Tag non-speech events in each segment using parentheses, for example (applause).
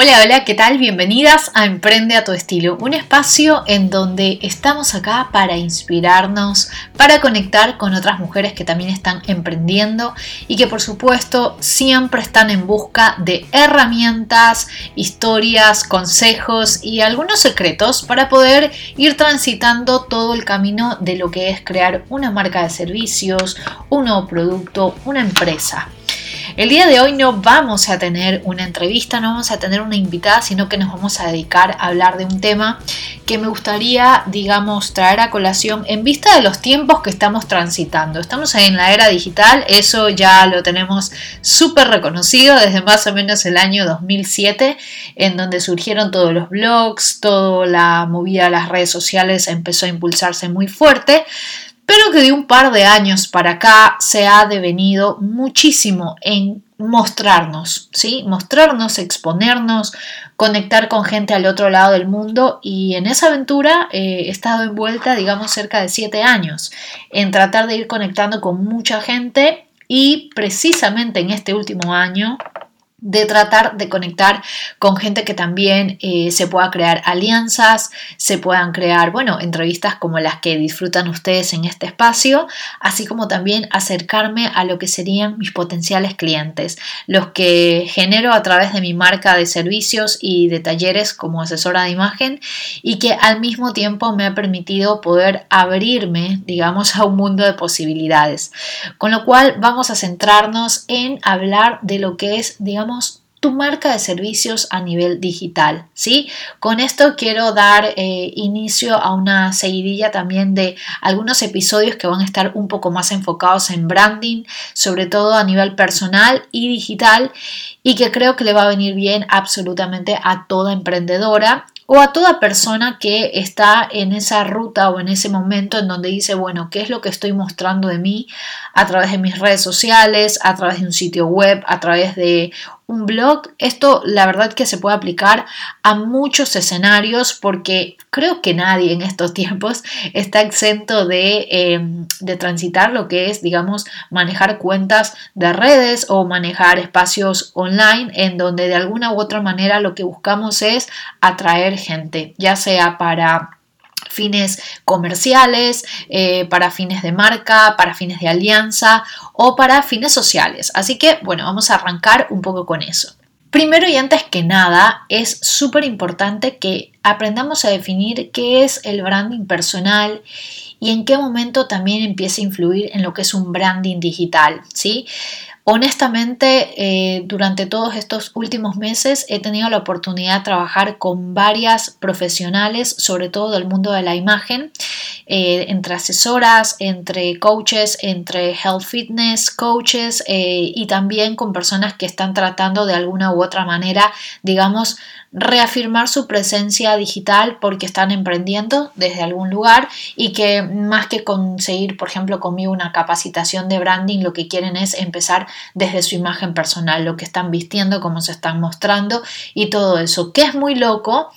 Hola, hola, ¿qué tal? Bienvenidas a Emprende a tu estilo, un espacio en donde estamos acá para inspirarnos, para conectar con otras mujeres que también están emprendiendo y que por supuesto siempre están en busca de herramientas, historias, consejos y algunos secretos para poder ir transitando todo el camino de lo que es crear una marca de servicios, un nuevo producto, una empresa. El día de hoy no vamos a tener una entrevista, no vamos a tener una invitada, sino que nos vamos a dedicar a hablar de un tema que me gustaría, digamos, traer a colación en vista de los tiempos que estamos transitando. Estamos en la era digital, eso ya lo tenemos súper reconocido desde más o menos el año 2007, en donde surgieron todos los blogs, toda la movida de las redes sociales empezó a impulsarse muy fuerte pero que de un par de años para acá se ha devenido muchísimo en mostrarnos, ¿sí? Mostrarnos, exponernos, conectar con gente al otro lado del mundo y en esa aventura eh, he estado envuelta, digamos, cerca de siete años en tratar de ir conectando con mucha gente y precisamente en este último año de tratar de conectar con gente que también eh, se pueda crear alianzas, se puedan crear, bueno, entrevistas como las que disfrutan ustedes en este espacio, así como también acercarme a lo que serían mis potenciales clientes, los que genero a través de mi marca de servicios y de talleres como asesora de imagen y que al mismo tiempo me ha permitido poder abrirme, digamos, a un mundo de posibilidades. Con lo cual vamos a centrarnos en hablar de lo que es, digamos, tu marca de servicios a nivel digital, ¿sí? Con esto quiero dar eh, inicio a una seguidilla también de algunos episodios que van a estar un poco más enfocados en branding, sobre todo a nivel personal y digital, y que creo que le va a venir bien absolutamente a toda emprendedora o a toda persona que está en esa ruta o en ese momento en donde dice, bueno, ¿qué es lo que estoy mostrando de mí a través de mis redes sociales, a través de un sitio web, a través de un blog? Esto la verdad que se puede aplicar a muchos escenarios porque creo que nadie en estos (laughs) tiempos está exento de, em, de transitar lo que es, digamos, manejar cuentas de redes o manejar espacios online en donde de alguna u otra manera lo que buscamos es atraer gente, ya sea para fines comerciales, eh, para fines de marca, para fines de alianza o para fines sociales. Así que, bueno, vamos a arrancar un poco con eso. Primero y antes que nada, es súper importante que aprendamos a definir qué es el branding personal y en qué momento también empieza a influir en lo que es un branding digital, ¿sí? Honestamente, eh, durante todos estos últimos meses he tenido la oportunidad de trabajar con varias profesionales, sobre todo del mundo de la imagen, eh, entre asesoras, entre coaches, entre health fitness coaches eh, y también con personas que están tratando de alguna u otra manera, digamos, reafirmar su presencia digital porque están emprendiendo desde algún lugar y que más que conseguir, por ejemplo, conmigo una capacitación de branding, lo que quieren es empezar desde su imagen personal, lo que están vistiendo, cómo se están mostrando y todo eso, que es muy loco,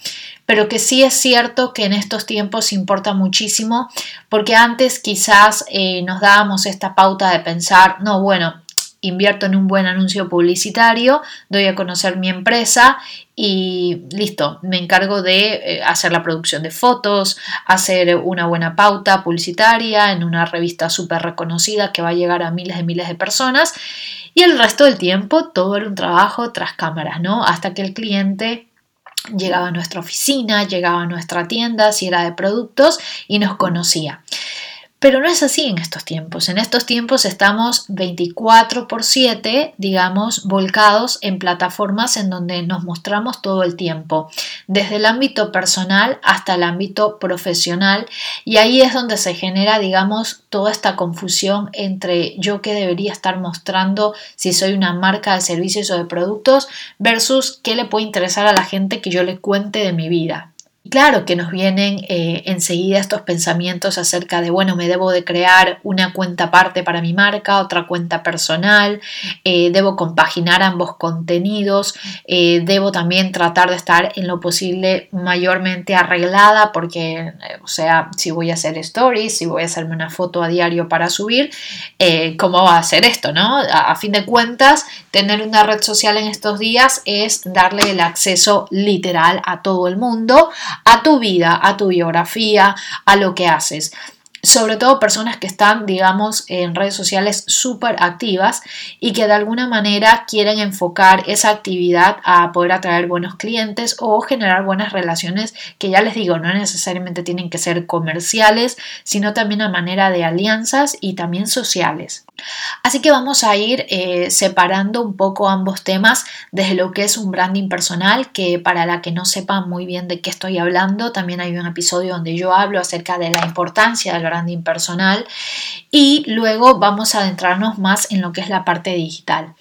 pero que sí es cierto que en estos tiempos importa muchísimo porque antes quizás eh, nos dábamos esta pauta de pensar, no, bueno, invierto en un buen anuncio publicitario, doy a conocer mi empresa y listo, me encargo de eh, hacer la producción de fotos, hacer una buena pauta publicitaria en una revista súper reconocida que va a llegar a miles de miles de personas y el resto del tiempo todo era un trabajo tras cámaras, ¿no? Hasta que el cliente llegaba a nuestra oficina, llegaba a nuestra tienda si era de productos y nos conocía. Pero no es así en estos tiempos. En estos tiempos estamos 24 por 7, digamos, volcados en plataformas en donde nos mostramos todo el tiempo, desde el ámbito personal hasta el ámbito profesional. Y ahí es donde se genera, digamos, toda esta confusión entre yo que debería estar mostrando si soy una marca de servicios o de productos versus qué le puede interesar a la gente que yo le cuente de mi vida. Claro que nos vienen eh, enseguida estos pensamientos acerca de, bueno, me debo de crear una cuenta aparte para mi marca, otra cuenta personal, eh, debo compaginar ambos contenidos, eh, debo también tratar de estar en lo posible mayormente arreglada porque, o sea, si voy a hacer stories, si voy a hacerme una foto a diario para subir, ¿cómo va a hacer esto, no? A, a fin de cuentas, tener una red social en estos días es darle el acceso literal a todo el mundo a tu vida, a tu biografía, a lo que haces sobre todo personas que están, digamos, en redes sociales súper activas y que de alguna manera quieren enfocar esa actividad a poder atraer buenos clientes o generar buenas relaciones que ya les digo, no necesariamente tienen que ser comerciales, sino también a manera de alianzas y también sociales. Así que vamos a ir eh, separando un poco ambos temas desde lo que es un branding personal, que para la que no sepa muy bien de qué estoy hablando, también hay un episodio donde yo hablo acerca de la importancia del branding personal y luego vamos a adentrarnos más en lo que es la parte digital.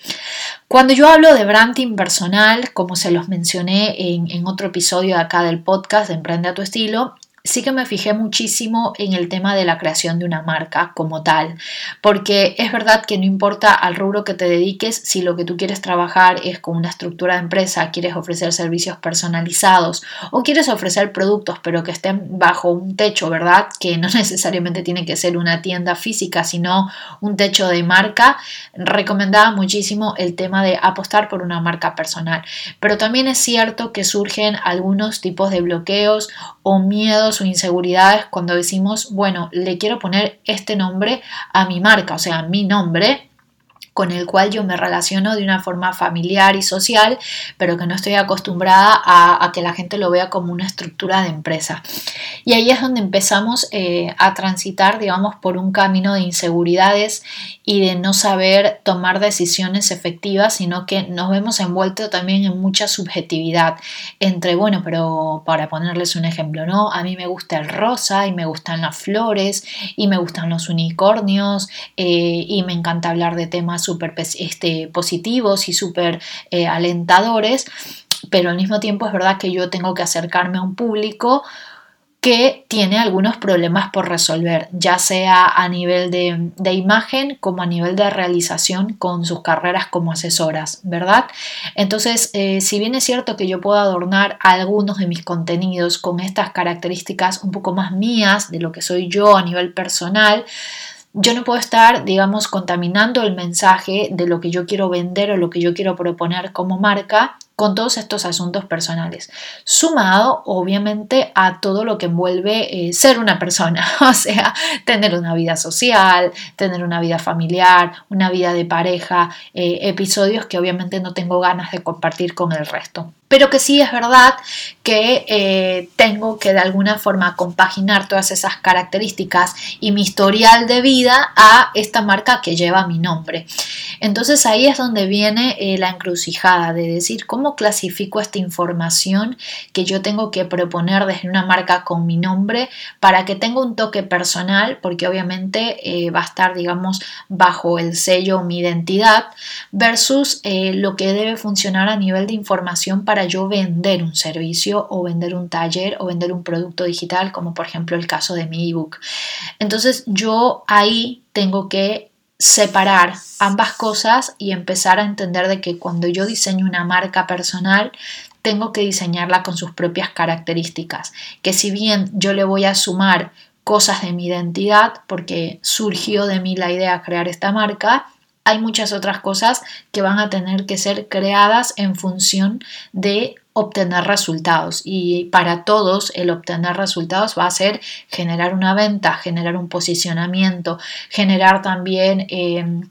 Cuando yo hablo de branding personal, como se los mencioné en, en otro episodio acá del podcast de Emprende a tu estilo, sí que me fijé muchísimo en el tema de la creación de una marca como tal, porque es verdad que no importa al rubro que te dediques, si lo que tú quieres trabajar es con una estructura de empresa, quieres ofrecer servicios personalizados o quieres ofrecer productos pero que estén bajo un techo, ¿verdad? Que no (laughs) necesariamente tiene que ser una tienda física, sino un techo de marca, recomendaba muchísimo el tema de apostar por una marca personal. Pero también es cierto que surgen algunos tipos de bloqueos o miedos o inseguridades cuando decimos, bueno, le quiero poner este nombre a mi marca, o sea, mi nombre, con el cual yo me relaciono de una forma familiar y social, pero que no estoy acostumbrada a, que la gente lo vea como una estructura de empresa. Y ahí es donde empezamos eh, a transitar, digamos, por un camino de inseguridades y de no saber tomar decisiones efectivas, sino que nos vemos envueltos también en mucha subjetividad entre, bueno, pero para ponerles un ejemplo, ¿no? A mí me gusta el rosa y me gustan las flores y me gustan los unicornios eh, y me encanta hablar de temas súper este, positivos y súper eh, alentadores, pero al mismo tiempo es verdad que yo tengo que acercarme a un público que tiene algunos problemas por resolver, ya sea a nivel de, imagen como a nivel de realización con sus carreras como asesoras, ¿verdad? Entonces, eh, si bien es cierto que yo puedo adornar algunos de mis contenidos con estas características un poco más mías de lo que soy yo a nivel personal, yo no puedo estar, digamos, contaminando el mensaje de lo que yo quiero vender o lo que yo quiero proponer como marca con todos estos asuntos personales, sumado obviamente a todo lo que envuelve eh, ser una persona, (laughs) o sea, tener una vida social, tener una vida familiar, una vida de pareja, eh, episodios que obviamente no tengo ganas de compartir con el resto pero que sí es verdad que eh, tengo que de alguna forma compaginar todas esas características y mi historial de vida a esta marca que lleva mi nombre. Entonces ahí es donde viene eh, la encrucijada de decir cómo clasifico esta información que yo tengo que proponer desde una marca con mi nombre para que tenga un toque personal, porque obviamente eh, va a estar, digamos, bajo el sello mi identidad, versus lo que debe funcionar a nivel de información para yo vender un servicio o vender un taller o vender un producto digital, como por ejemplo el caso de mi ebook. Entonces yo ahí tengo que separar ambas cosas y empezar a entender de que cuando yo diseño una marca personal, tengo que diseñarla con sus propias características, que si bien yo le voy a sumar cosas de mi identidad, porque surgió de mí la idea de crear esta marca, hay muchas otras cosas que van a tener que ser creadas en función de obtener resultados y para todos el obtener resultados va a ser generar una venta, generar un posicionamiento, generar también em,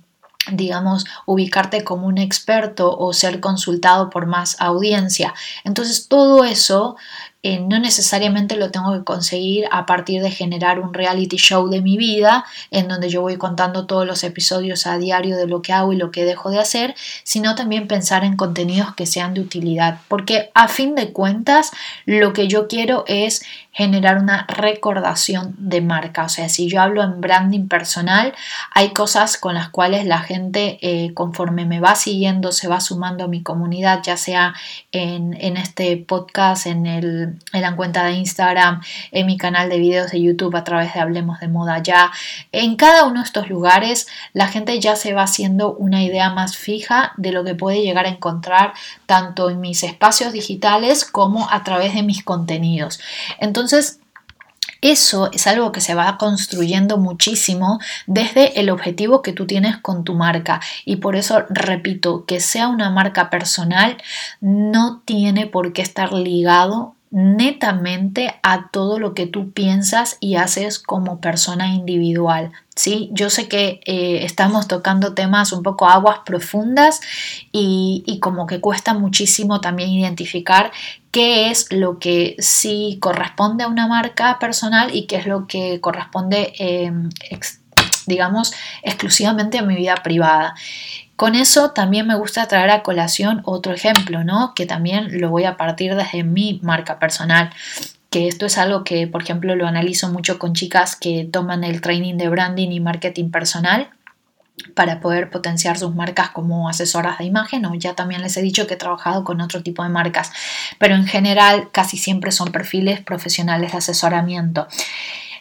digamos, ubicarte como un experto o ser consultado por más audiencia. Entonces, todo eso eh, no necesariamente lo tengo que conseguir a partir de generar un reality show de mi vida, en donde yo voy contando todos los episodios a diario de lo que hago y lo que dejo de hacer, sino también pensar en contenidos que sean de utilidad, porque a fin de cuentas lo que yo quiero es generar una recordación de marca. O sea, si yo hablo en branding personal, hay cosas con las cuales la gente eh, conforme me va siguiendo, se va sumando a mi comunidad, ya sea en, en este podcast, en el en la cuenta de Instagram, en mi canal de videos de YouTube a través de Hablemos de Moda Ya. En cada uno de estos lugares la gente ya se va haciendo una idea más fija de lo que puede llegar a encontrar tanto en mis espacios digitales como a través de mis contenidos. Entonces, eso es algo que se va construyendo muchísimo desde el objetivo que tú tienes con tu marca. Y por eso repito, que sea una marca personal no tiene por qué estar ligado netamente a todo lo que tú piensas y haces como persona individual. ¿sí? Yo sé que eh, estamos tocando temas un poco aguas profundas y, y, como que cuesta muchísimo también identificar qué es lo que sí corresponde a una marca personal y qué es lo que corresponde, em, digamos, exclusivamente a mi vida privada. Con eso también me gusta traer a colación otro ejemplo, ¿no? Que también lo voy a partir desde mi marca personal que esto es algo que, por ejemplo, lo analizo mucho con chicas que toman el training de branding y marketing personal para poder potenciar sus marcas como asesoras de imagen o ya también les he dicho que he trabajado con otro tipo de marcas, pero en general casi siempre son perfiles profesionales de asesoramiento.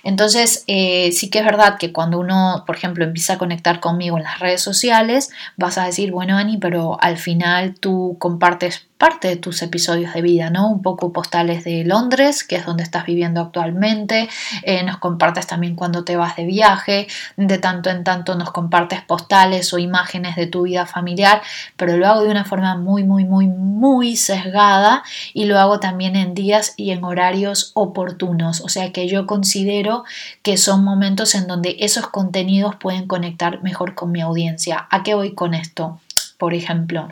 Entonces, eh, sí que es verdad que cuando uno, por ejemplo, empieza a conectar conmigo en las redes sociales, vas a decir, bueno, Ani, pero al final tú compartes parte de tus episodios de vida, ¿no? Un poco postales de Londres, que es donde estás viviendo actualmente, eh, nos compartes también cuando te vas de viaje, de tanto en tanto nos compartes postales o imágenes de tu vida familiar, pero lo hago de una forma muy, muy, muy, muy sesgada y lo hago también en días y en horarios oportunos, o sea que yo considero que son momentos en donde esos contenidos pueden conectar mejor con mi audiencia. ¿A qué voy con esto? Por ejemplo,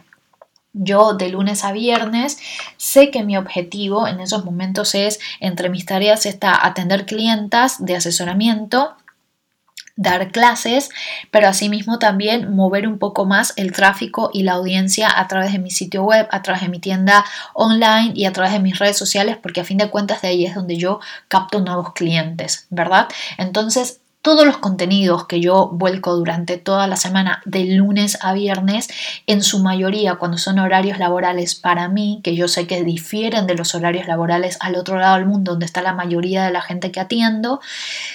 yo de lunes a viernes sé que mi objetivo en esos momentos es, entre mis tareas está atender clientas de asesoramiento, dar clases, pero asimismo también mover un poco más el tráfico y la audiencia a través de mi sitio web, a través de mi tienda online y a través de mis redes sociales, porque a fin de cuentas de ahí es donde yo capto nuevos clientes, ¿verdad? Entonces, todos los contenidos que yo vuelco durante toda la semana, de lunes a viernes, en su mayoría cuando son horarios laborales para mí, que yo sé que difieren de los horarios laborales al otro lado del mundo, donde está la mayoría de la gente que atiendo,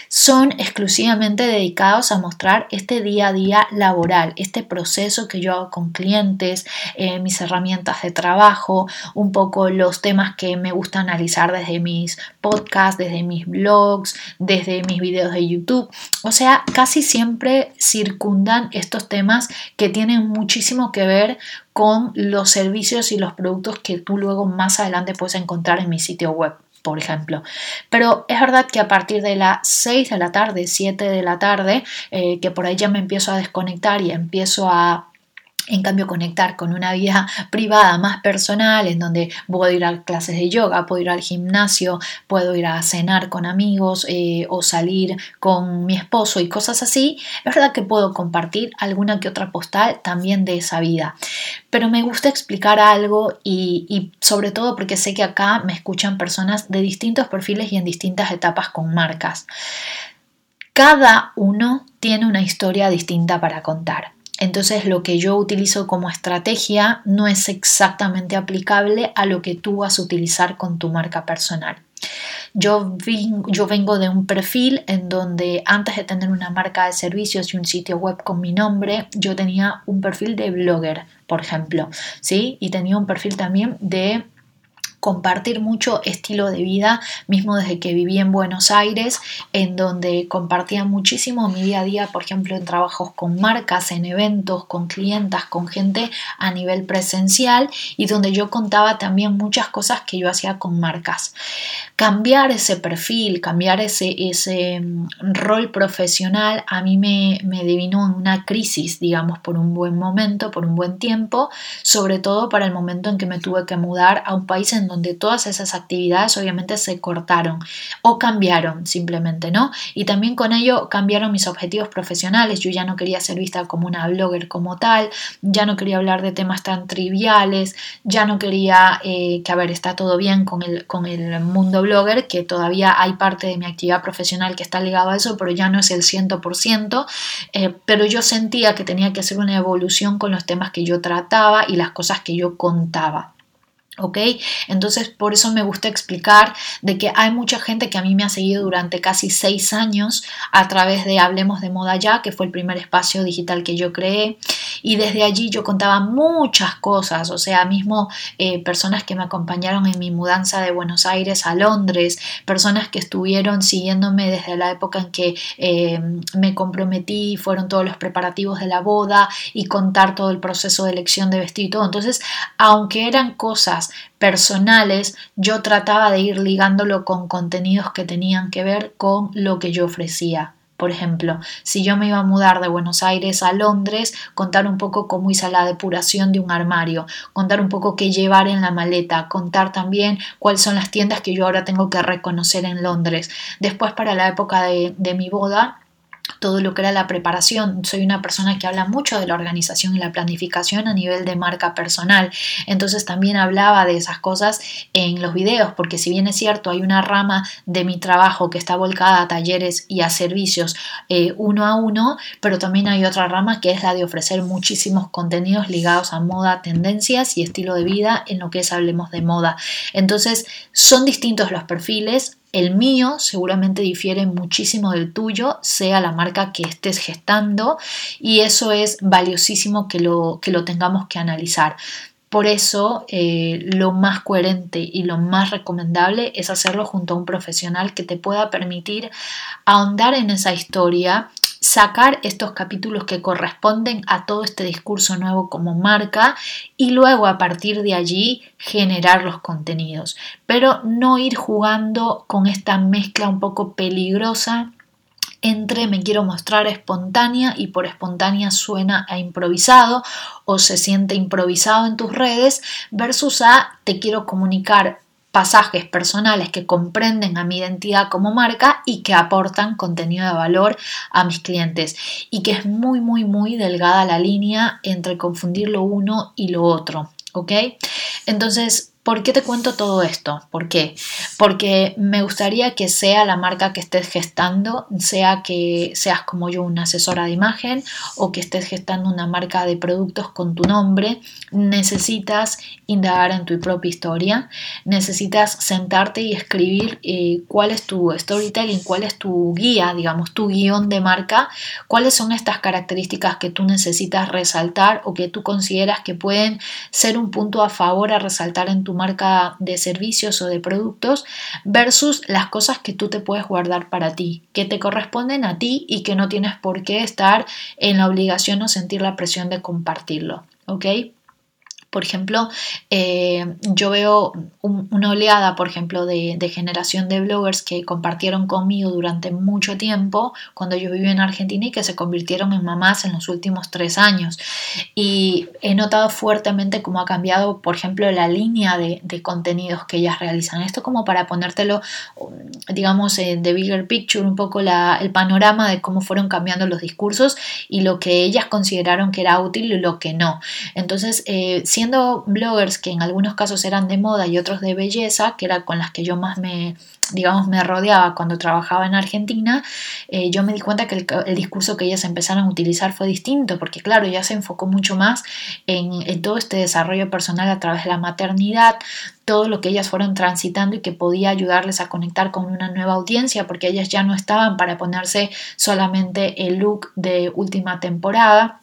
son exclusivamente dedicados a mostrar este día a día laboral, este proceso que yo hago con clientes, eh, mis herramientas de trabajo, un poco los temas que me gusta analizar desde mis podcasts, desde mis blogs, desde mis videos de YouTube. O sea, casi siempre circundan estos temas que tienen muchísimo que ver con los servicios y los productos que tú luego más adelante puedes encontrar en mi sitio web por ejemplo. Pero es verdad que a partir de las 6 de la tarde, 7 de la tarde, eh, que por ahí ya me empiezo a desconectar y empiezo a en cambio, conectar con una vida privada más personal, en donde puedo ir a clases de yoga, puedo ir al gimnasio, puedo ir a cenar con amigos eh, o salir con mi esposo y cosas así, es verdad que puedo compartir alguna que otra postal también de esa vida. Pero me gusta explicar algo y, y sobre todo porque sé que acá me escuchan personas de distintos perfiles y en distintas etapas con marcas. Cada uno tiene una historia distinta para contar. Entonces lo que yo utilizo como estrategia no es exactamente aplicable a lo que tú vas a utilizar con tu marca personal. Yo, vengo de un perfil en donde antes de tener una marca de servicios y un sitio web con mi nombre, yo tenía un perfil de blogger, por ejemplo, ¿sí? Y tenía un perfil también de compartir mucho estilo de vida, mismo desde que viví en Buenos Aires, en donde compartía muchísimo mi día a día, por ejemplo, en trabajos con marcas, en eventos, con clientas, con gente a nivel presencial y donde yo contaba también muchas cosas que yo hacía con marcas. Cambiar ese perfil, cambiar ese, ese mm, rol profesional, a mí me, me en una crisis, digamos, por un buen momento, por un buen tiempo, sobre todo para el momento en que me tuve que mudar a un país en donde todas esas actividades obviamente se cortaron o cambiaron simplemente, ¿no? Y también con ello cambiaron mis objetivos profesionales. Yo ya no quería ser vista como una blogger como tal, ya no quería hablar de temas tan triviales, ya no quería eh, que, a ver, está todo bien con el, con el mundo blogger, que todavía hay parte de mi actividad profesional que está ligado a eso, pero ya no es el 100%, eh, pero yo sentía que tenía que hacer una evolución con los temas que yo trataba y las cosas que yo contaba. ¿Ok? Entonces por eso me gusta explicar de que hay mucha gente que a mí me ha seguido durante casi seis años a través de Hablemos de Moda Ya, que fue el primer espacio digital que yo creé. Y desde allí yo contaba muchas cosas, o sea, mismo eh, personas que me acompañaron en mi mudanza de Buenos Aires a Londres, personas que estuvieron siguiéndome desde la época en que eh, me comprometí, fueron todos los preparativos de la boda y contar todo el proceso de elección de vestido y todo. Entonces, aunque eran cosas personales, yo trataba de ir ligándolo con contenidos que tenían que ver con lo que yo ofrecía. Por ejemplo, si yo me iba a mudar de Buenos Aires a Londres, contar un poco cómo hice la depuración de un armario, contar un poco qué llevar en la maleta, contar también cuáles son las tiendas que yo ahora tengo que reconocer en Londres. Después, para la época de, de mi boda, todo lo que era la preparación. Soy una persona que habla mucho de la organización y la planificación a nivel de marca personal. Entonces también hablaba de esas cosas en los videos, porque si bien es cierto, hay una rama de mi trabajo que está volcada a talleres y a servicios eh, uno a uno, pero también hay otra rama que es la de ofrecer muchísimos contenidos ligados a moda, tendencias y estilo de vida en lo que es Hablemos de Moda. Entonces son distintos los perfiles, el mío seguramente difiere muchísimo del tuyo, sea la marca que estés gestando, y eso es valiosísimo que lo, que lo tengamos que analizar. Por eso, eh, lo más coherente y lo más recomendable es hacerlo junto a un profesional que te pueda permitir ahondar en esa historia sacar estos capítulos que corresponden a todo este discurso nuevo como marca y luego a partir de allí generar los contenidos, pero no ir jugando con esta mezcla un poco peligrosa entre me quiero mostrar espontánea y por espontánea suena a improvisado o se siente improvisado en tus redes versus a te quiero comunicar pasajes personales que comprenden a mi identidad como marca y que aportan contenido de valor a mis clientes y que es muy muy muy delgada la línea entre confundir lo uno y lo otro, ¿ok? Entonces ¿Por qué te cuento todo esto? ¿Por qué? Porque me gustaría que sea la marca que estés gestando, sea que seas como yo una asesora de imagen o que estés gestando una marca de productos con tu nombre, necesitas indagar en tu propia historia, necesitas sentarte y escribir eh, cuál es tu storytelling, cuál es tu guía, digamos, tu guion de marca, cuáles son estas características que tú necesitas resaltar o que tú consideras que pueden ser un punto a favor a resaltar en tu marca de servicios o de productos versus las cosas que tú te puedes guardar para ti, que te corresponden a ti y que no tienes por qué estar en la obligación o sentir la presión de compartirlo. ¿Ok? Por ejemplo, eh, yo veo una oleada, por ejemplo, de, generación de bloggers que compartieron conmigo durante mucho tiempo cuando yo viví en Argentina y que se convirtieron en mamás en los últimos tres años. Y he notado fuertemente cómo ha cambiado, por ejemplo, la línea de, contenidos que ellas realizan. Esto como para ponértelo, digamos, de bigger picture, un poco el panorama de cómo fueron cambiando los discursos y lo que ellas consideraron que era útil y lo que no. Entonces, eh, siendo bloggers que en algunos casos eran de moda y otros de belleza, que era con las que yo más me, digamos, me rodeaba cuando trabajaba en Argentina, eh, yo me di cuenta que el, discurso que ellas empezaron a utilizar fue distinto, porque claro, ya se enfocó mucho más en, en todo este desarrollo personal a través de la maternidad, todo lo que ellas fueron transitando y que podía ayudarles a conectar con una nueva audiencia, porque ellas ya no estaban para ponerse solamente el look de última temporada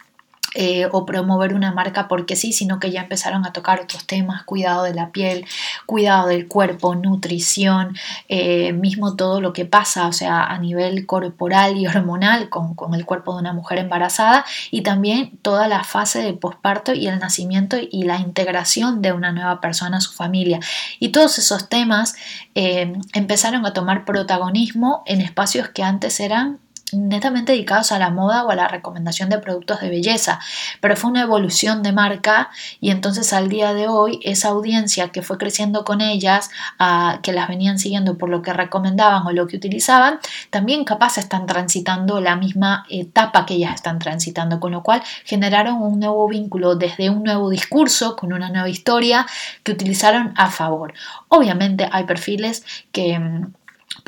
eh, o promover una marca porque sí, sino que ya empezaron a tocar otros temas, cuidado de la piel, cuidado del cuerpo, nutrición, eh, mismo todo lo que pasa, o sea, a nivel corporal y hormonal con, con, el cuerpo de una mujer embarazada y también toda la fase de posparto y el nacimiento y la integración de una nueva persona a su familia. Y todos esos temas eh, empezaron a tomar protagonismo en espacios que antes eran netamente dedicados a la moda o a la recomendación de productos de belleza, pero fue una evolución de marca y entonces al día de hoy esa audiencia que fue creciendo con ellas, que las venían siguiendo por lo que recomendaban o lo que utilizaban, también capaz están transitando la misma etapa que ellas están transitando, con lo cual generaron un nuevo vínculo desde un nuevo discurso, con una nueva historia que utilizaron a favor. Obviamente hay perfiles que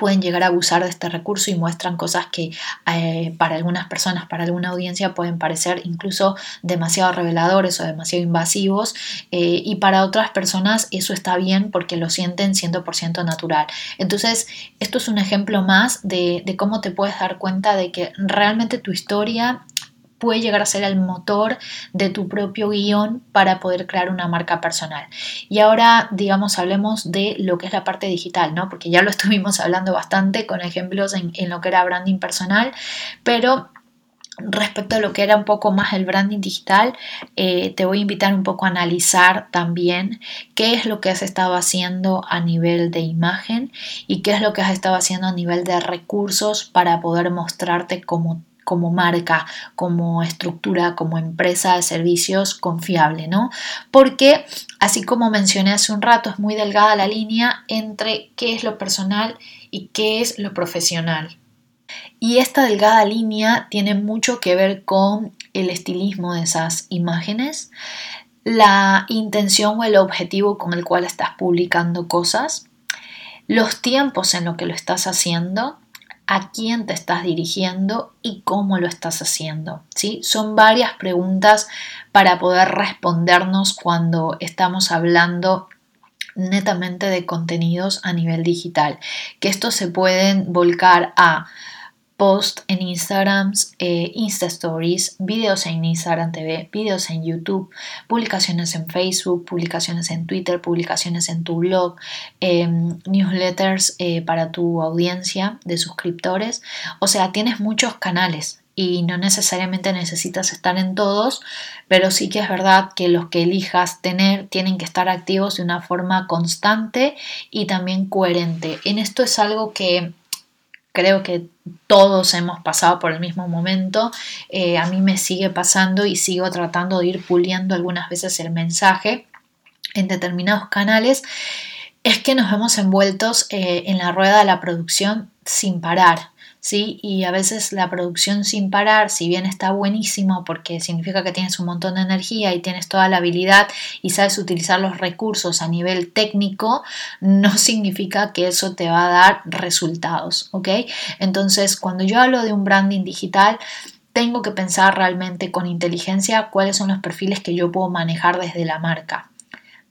pueden llegar a abusar de este recurso y muestran cosas que eh, para algunas personas, para alguna audiencia pueden parecer incluso demasiado reveladores o demasiado invasivos eh, y para otras personas eso está bien porque lo sienten 100% natural. Entonces, esto es un ejemplo más de, de cómo te puedes dar cuenta de que realmente tu historia puede llegar a ser el motor de tu propio guion para poder crear una marca personal. Y ahora, digamos, hablemos de lo que es la parte digital, ¿no? Porque ya lo (laughs) estuvimos hablando bastante con ejemplos en, lo que era branding personal, pero respecto a lo que era un poco más el branding digital, eh, te voy a invitar un poco a analizar también qué es lo que has estado haciendo a nivel de imagen y qué es lo que has estado haciendo a nivel de recursos para poder mostrarte como como marca, como estructura, como empresa de servicios confiable, ¿no? Porque, así como mencioné hace un rato, es muy delgada la línea entre qué es lo personal y qué es lo profesional. Y esta delgada línea tiene mucho que ver con el estilismo de esas imágenes, la intención o el objetivo con el cual estás publicando cosas, los tiempos en los que lo estás haciendo a quién te estás dirigiendo y cómo lo estás haciendo. ¿sí? Son varias preguntas para poder respondernos cuando estamos hablando netamente de contenidos a nivel digital, que estos se pueden volcar a post en Instagram, eh, Insta Stories, videos en Instagram TV, videos en YouTube, publicaciones en Facebook, publicaciones en Twitter, publicaciones en tu blog, em, newsletters eh, para tu audiencia de suscriptores. O sea, tienes muchos canales y no necesariamente necesitas estar en todos, pero sí que es verdad que los que elijas tener tienen que estar activos de una forma constante y también coherente. En esto es algo que creo que todos hemos pasado por el mismo momento. Eh, a mí me sigue pasando y sigo tratando de ir puliendo algunas veces el mensaje en determinados canales. Es que nos vemos envueltos eh, en la rueda de la producción sin parar. ¿Sí? Y a veces la producción sin parar, si bien está buenísimo porque significa que tienes un montón de energía y tienes toda la habilidad y sabes utilizar los recursos a nivel técnico, no (laughs) significa que eso te va a dar resultados, ¿ok? Entonces, cuando yo hablo de un branding digital, tengo que pensar realmente con inteligencia cuáles son los perfiles que yo puedo manejar desde la marca.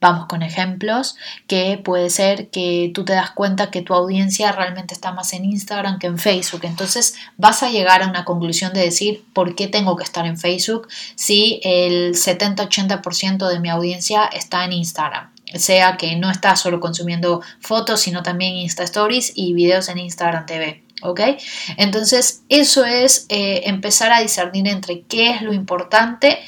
Vamos con ejemplos, que puede ser que tú te das cuenta que tu audiencia realmente está más en Instagram que en Facebook. Entonces vas a llegar a una conclusión de decir, ¿por qué tengo que estar en Facebook si el 70-80% de mi audiencia está en Instagram? Sea que no está solo consumiendo fotos, sino también Insta Stories y videos en Instagram TV. ¿Ok? Entonces, eso es eh, empezar a discernir entre qué es lo importante,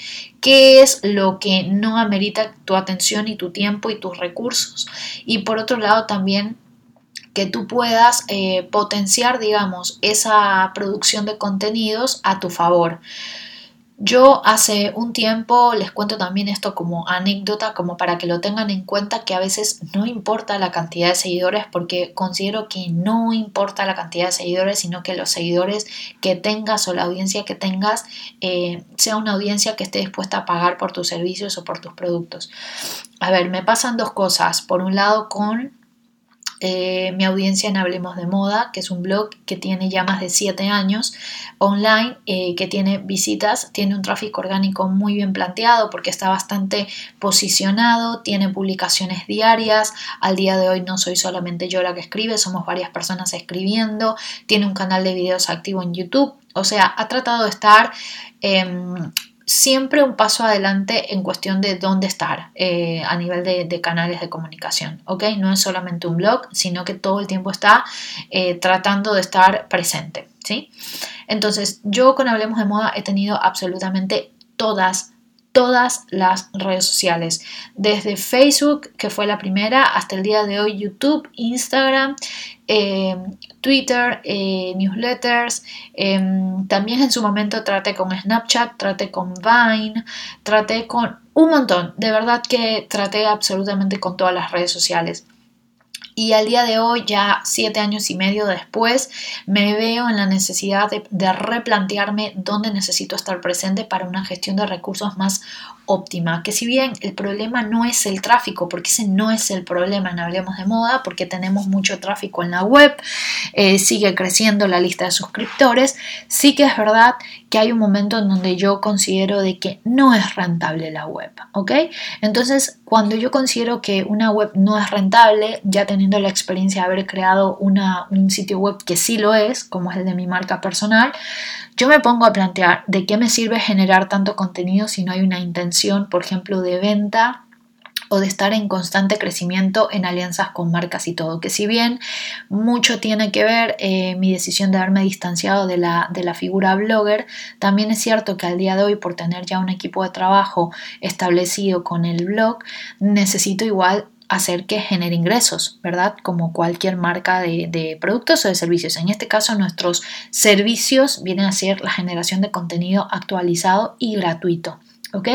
qué es lo que no amerita tu atención y tu tiempo y tus recursos. Y por otro lado, también que tú puedas eh, potenciar, digamos, esa producción de contenidos a tu favor. Yo hace un tiempo les cuento también esto como anécdota, como para que lo tengan en cuenta que a veces no importa la cantidad de seguidores porque considero que no importa la cantidad de seguidores, sino que los seguidores que tengas o la audiencia que tengas eh, sea una audiencia que esté dispuesta a pagar por tus servicios o por tus productos. A ver, me pasan dos cosas. Por un lado con eh, mi audiencia en Hablemos de Moda, que es un blog que tiene ya más de 7 años online, eh, que tiene visitas, tiene un tráfico orgánico muy bien planteado porque está bastante posicionado, tiene publicaciones diarias, al día de hoy no soy solamente yo la que escribe, somos varias personas escribiendo, tiene un canal de videos activo en YouTube, o sea, ha tratado de estar... Em, siempre un paso adelante en cuestión de dónde estar eh, a nivel de, canales de comunicación, ¿ok? No es solamente un blog, sino que todo el tiempo está eh, tratando de estar presente, ¿sí? Entonces, yo con Hablemos de Moda he tenido absolutamente todas todas las redes sociales, desde Facebook, que fue la primera, hasta el día de hoy YouTube, Instagram, eh, Twitter, eh, newsletters, em, también en su momento traté con Snapchat, traté con Vine, traté con un montón, de verdad que traté absolutamente con todas las redes sociales. Y al día de hoy, ya siete años y medio después, me veo en la necesidad de, replantearme dónde necesito estar presente para una gestión de recursos más óptima, que si bien el problema no es el tráfico, porque ese no es el problema en Hablemos de Moda, porque tenemos mucho tráfico en la web, eh, sigue creciendo la lista de suscriptores, sí que es verdad que hay un momento en donde yo considero de que no es rentable la web, ¿ok? Entonces, cuando yo considero que una web no es rentable, ya teniendo la experiencia de haber creado una, un sitio web que sí lo es, como es el de mi marca personal, yo me pongo a plantear de qué me sirve generar tanto contenido si no hay una intención, por ejemplo, de venta o de estar en constante crecimiento en alianzas con marcas y todo. Que si bien mucho tiene que ver eh, mi decisión de haberme distanciado de la, de la figura blogger, también es cierto que al día de hoy, por tener ya un equipo de trabajo establecido con el blog, necesito igual hacer que genere ingresos, ¿verdad? Como cualquier marca de, productos o de servicios. En este caso, nuestros servicios vienen a ser la generación de contenido actualizado y gratuito. ¿Ok?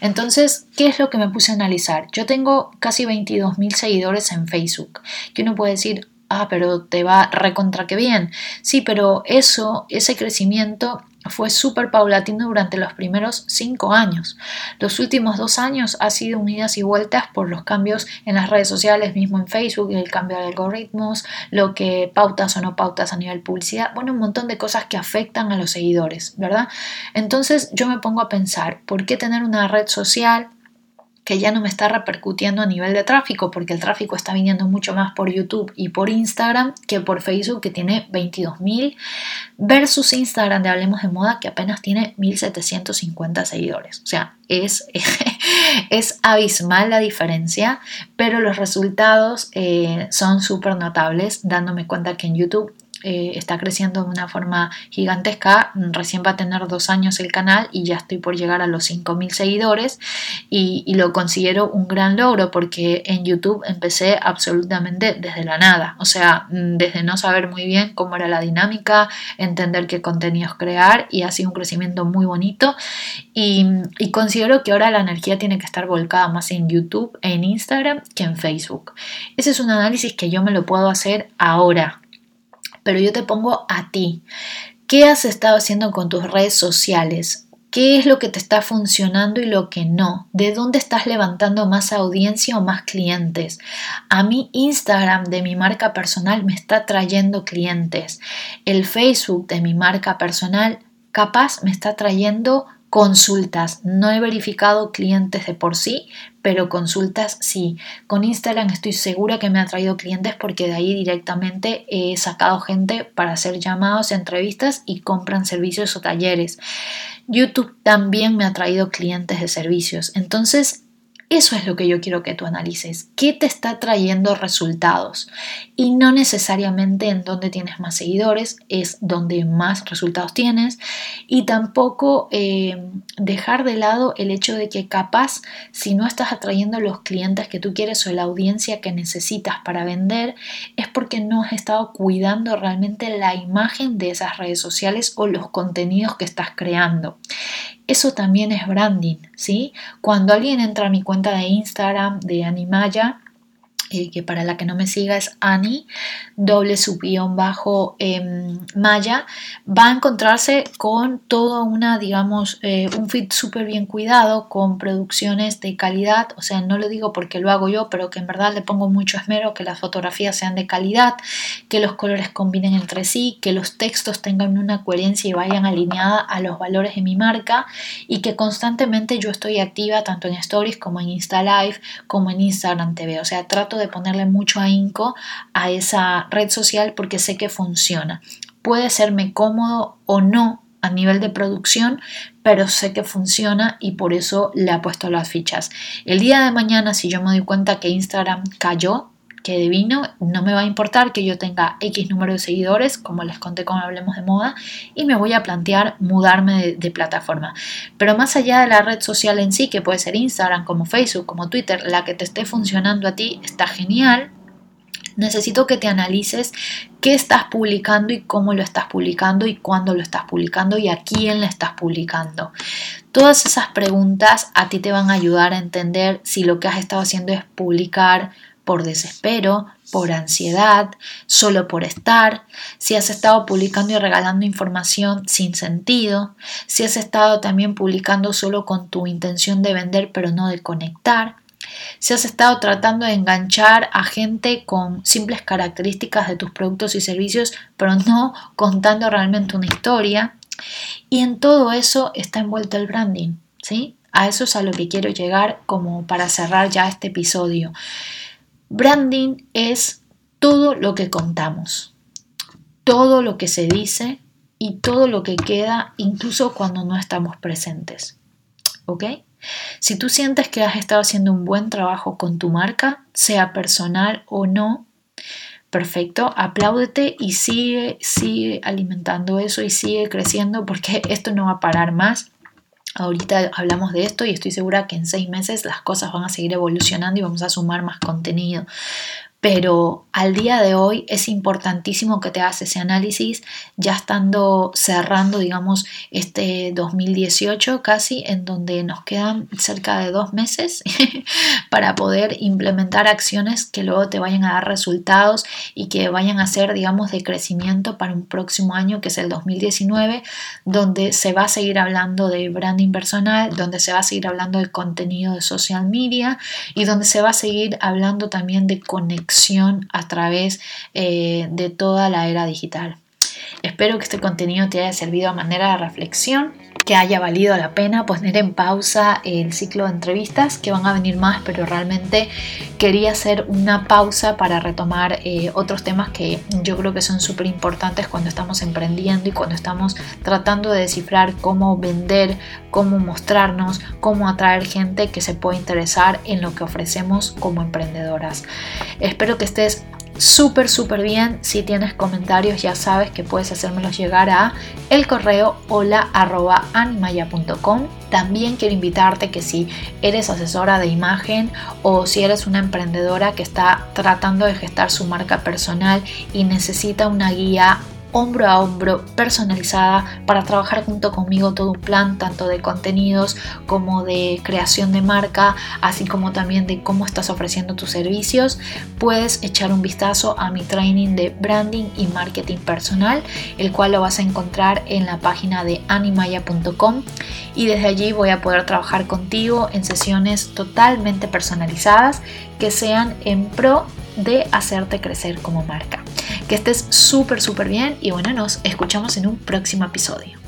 Entonces, ¿qué es lo que me puse a analizar? Yo tengo casi 22 mil seguidores en Facebook, que uno puede decir, ah, pero te va recontra que bien. Sí, pero eso, ese crecimiento fue súper paulatino durante los primeros cinco años. Los últimos dos años ha sido unidas y vueltas por los cambios en las redes sociales, mismo en Facebook, el cambio de algoritmos, lo que pautas o no pautas a nivel publicidad, bueno, un montón de cosas que afectan a los seguidores, ¿verdad? Entonces yo me pongo a pensar, ¿por qué tener una red social que ya no me está repercutiendo a nivel de tráfico, porque el tráfico está viniendo mucho más por YouTube y por Instagram que por Facebook, que tiene 22.000, versus Instagram de Hablemos de Moda, que apenas tiene 1.750 seguidores. O sea, es, (laughs) es abismal la diferencia, pero los resultados eh, son súper notables, dándome cuenta que en YouTube eh, está creciendo de una forma gigantesca. Recién va a tener dos años el canal y ya estoy por llegar a los 5.000 seguidores y, lo considero un gran logro porque en YouTube empecé absolutamente desde la nada, o sea, mm, desde no saber muy bien cómo era la dinámica, entender qué contenidos crear y ha sido un crecimiento muy bonito y, y considero que ahora la energía tiene que estar volcada más en YouTube, en Instagram que en Facebook. Ese es un análisis que yo me lo puedo hacer ahora, pero yo te pongo a ti. ¿Qué has estado haciendo con tus redes sociales? ¿Qué es lo que te está funcionando y lo que no? ¿De dónde estás levantando más audiencia o más clientes? A mí Instagram de mi marca personal me está trayendo clientes. El Facebook de mi marca personal capaz me está trayendo consultas. No he verificado clientes de por sí, pero consultas sí. Con Instagram estoy segura que me ha traído clientes porque de ahí directamente he sacado gente para hacer llamados, entrevistas y compran servicios o talleres. YouTube también me ha traído clientes de servicios. Entonces, eso es lo que yo quiero que tú analices. ¿Qué te está trayendo resultados? Y no necesariamente en donde tienes más seguidores, es donde más resultados tienes. Y tampoco eh, dejar de lado el hecho de que capaz si no estás atrayendo los clientes que tú quieres o la audiencia que necesitas para vender, es porque no has estado cuidando realmente la imagen de esas redes sociales o los contenidos que estás creando. Eso también es branding, ¿sí? Cuando alguien entra a mi cuenta de Instagram de Animaya, que para la que no me siga es Ani, doble su bajo em, Maya, va a encontrarse con todo una, digamos, eh, un fit súper bien cuidado, con producciones de calidad, o sea, no lo digo porque lo hago yo, pero que en verdad le pongo mucho esmero, que las fotografías sean de calidad, que los colores combinen entre sí, que los textos tengan una coherencia y vayan alineada a los valores de mi marca y que constantemente yo estoy activa tanto en Stories como en Insta Live, como en Instagram TV, o sea, trato de ponerle mucho ahínco a esa red social porque sé que funciona. Puede serme cómodo o no a nivel de producción, pero sé que funciona y por eso le he puesto las fichas. El día de mañana, si yo me doy cuenta que Instagram cayó, que divino, no me va a importar que yo tenga X número de seguidores, como les conté cuando hablemos de moda, y me voy a plantear mudarme de, plataforma. Pero más allá de la red social en sí, que puede ser Instagram, como Facebook, como Twitter, la que te esté funcionando a ti está genial, necesito que te analices qué estás publicando y cómo lo estás publicando y cuándo lo estás publicando y a quién le estás publicando. Todas esas preguntas a ti te van a ayudar a entender si lo que has estado haciendo es publicar por desespero, por ansiedad, solo por estar, si has estado publicando y regalando información sin sentido, si has estado también publicando solo con tu intención de vender pero no de conectar, si has estado tratando de enganchar a gente con simples características de tus productos y servicios pero no contando realmente una historia. Y en todo eso está envuelto el branding, ¿sí? A eso es a lo que quiero llegar como para cerrar ya este episodio. Branding es todo lo que contamos, todo lo que se dice y todo lo que queda incluso cuando no estamos presentes. ¿Ok? Si tú sientes que has estado haciendo un buen trabajo con tu marca, sea personal o no, perfecto, apláudete y sigue, sigue alimentando eso y sigue creciendo porque esto no va a parar más. Ahorita hablamos de esto y estoy segura que en seis meses las cosas van a seguir evolucionando y vamos a sumar más contenido pero al día de hoy es importantísimo que te hagas ese análisis ya estando cerrando, digamos, este 2018 casi, en donde nos quedan cerca de dos meses (laughs) para poder implementar acciones que luego te vayan a dar resultados y que vayan a ser, digamos, de crecimiento para un próximo año, que es el 2019, donde se va a seguir hablando de branding personal, donde se va a seguir hablando de contenido de social media y donde se va a seguir hablando también de conexión a través eh, de toda la era digital. Espero que este contenido te haya servido a manera de reflexión, que haya valido la pena poner en pausa el ciclo de entrevistas, que van a venir más, pero realmente quería hacer una pausa para retomar eh, otros temas que yo creo que son súper importantes cuando estamos emprendiendo y cuando estamos tratando de descifrar cómo vender, cómo mostrarnos, cómo atraer gente que se pueda interesar en lo que ofrecemos como emprendedoras. Espero que estés súper súper bien. Si tienes comentarios ya sabes que puedes hacérmelos llegar a el correo hola También quiero invitarte que si eres asesora de imagen o si eres una emprendedora que está tratando de gestar su marca personal y necesita una guía hombro a hombro, personalizada, para trabajar junto conmigo todo un plan, tanto de contenidos como de creación de marca, así como también de cómo estás ofreciendo tus servicios, puedes echar un vistazo a mi training de branding y marketing personal, el cual lo vas a encontrar en la página de animaya.com y desde allí voy a poder trabajar contigo en sesiones totalmente personalizadas que sean en pro de hacerte crecer como marca. Que estés súper, súper bien y bueno, nos escuchamos en un próximo episodio.